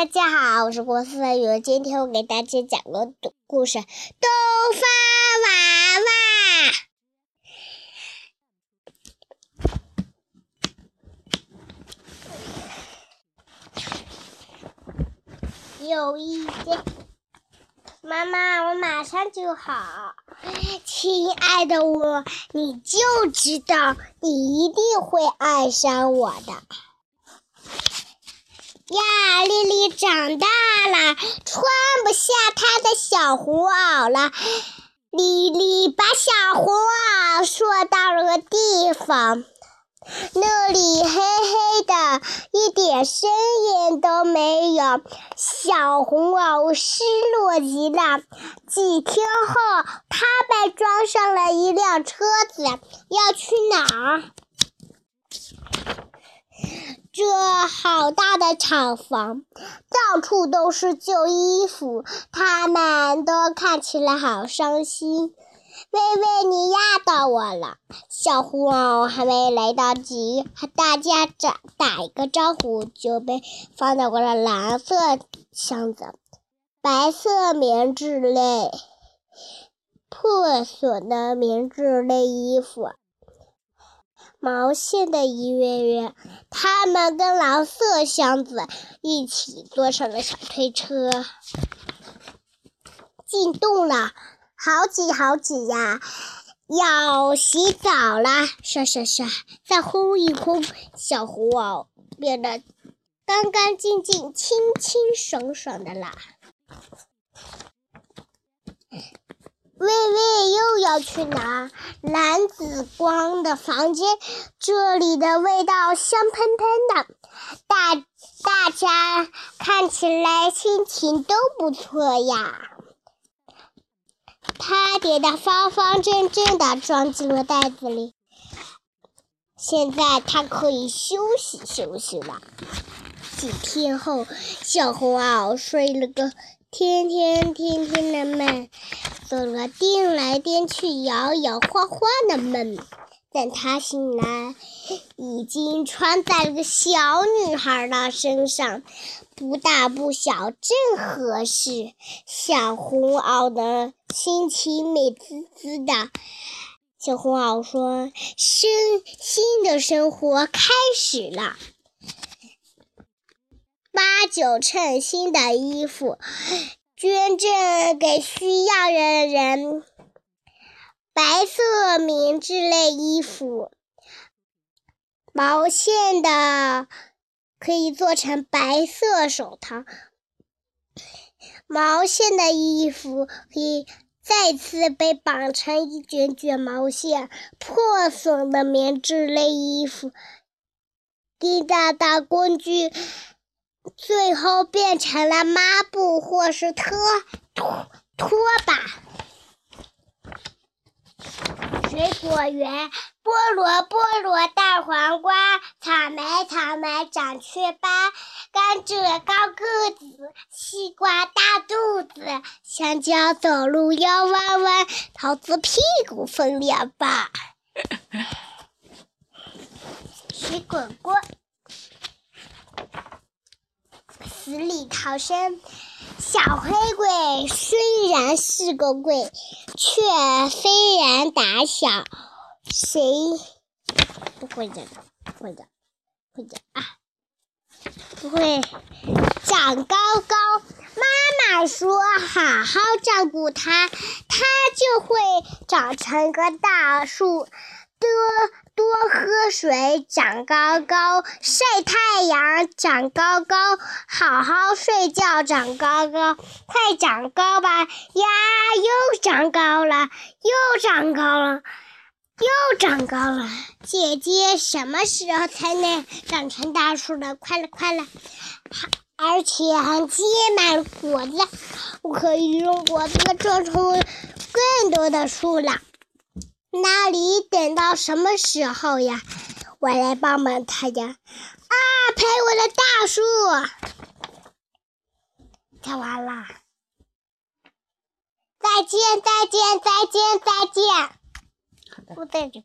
大家好，我是郭思雨。今天我给大家讲个故事：东方娃娃。有一天，妈妈，我马上就好。亲爱的我，你就知道你一定会爱上我的。呀，丽丽长大了，穿不下她的小红袄了。丽丽把小红袄缩到了个地方，那里黑黑的，一点声音都没有。小红袄失落极了。几天后，她被装上了一辆车子，要去哪儿？这好大的厂房，到处都是旧衣服，他们都看起来好伤心。微微，你压到我了。小红袄还没来得及和大家打打一个招呼，就被放到了蓝色箱子。白色棉质类，破损的棉质类衣服。毛线的一月月，他们跟蓝色箱子一起坐上了小推车，进洞了，好挤好挤呀！要洗澡了，刷刷刷，再烘一烘，小红袄变得干干净净、清清爽爽的啦。要去哪？蓝紫光的房间，这里的味道香喷喷的，大大家看起来心情都不错呀。他叠的方方正正的，装进了袋子里。现在他可以休息休息了。几天后，小红袄睡了个天天天天的梦。做了颠来颠去、摇摇晃晃的梦，等他醒来，已经穿在了个小女孩的身上，不大不小，正合适。小红袄的心情美滋滋的。小红袄说：“生新的生活开始了，九称新的衣服。”捐赠给需要的人。白色棉质类衣服，毛线的可以做成白色手套。毛线的衣服可以再次被绑成一卷卷毛线。破损的棉质类衣服，滴答答工具。最后变成了抹布或是拖拖拖把。水果园，菠萝菠萝，大黄瓜，草莓草莓，长雀斑，甘蔗高个子，西瓜大肚子，香蕉走路腰弯弯，桃子屁股分两半。水果果。死里逃生，小黑鬼虽然是个鬼，却非常胆小。谁不会的？会的，会的啊！不会长高高。妈妈说：“好好照顾它，它就会长成个大树。”多多喝水，长高高；晒太阳，长高高；好好睡觉，长高高。快长高吧！呀，又长高了，又长高了，又长高了。姐姐，什么时候才能长成大树了？快了，快了！而且还结满果子，我可以用果子种出更多的树了。那你等到什么时候呀？我来帮帮他呀！啊，陪我的大树，跳完了，再见，再见，再见，再见。好的。不在这。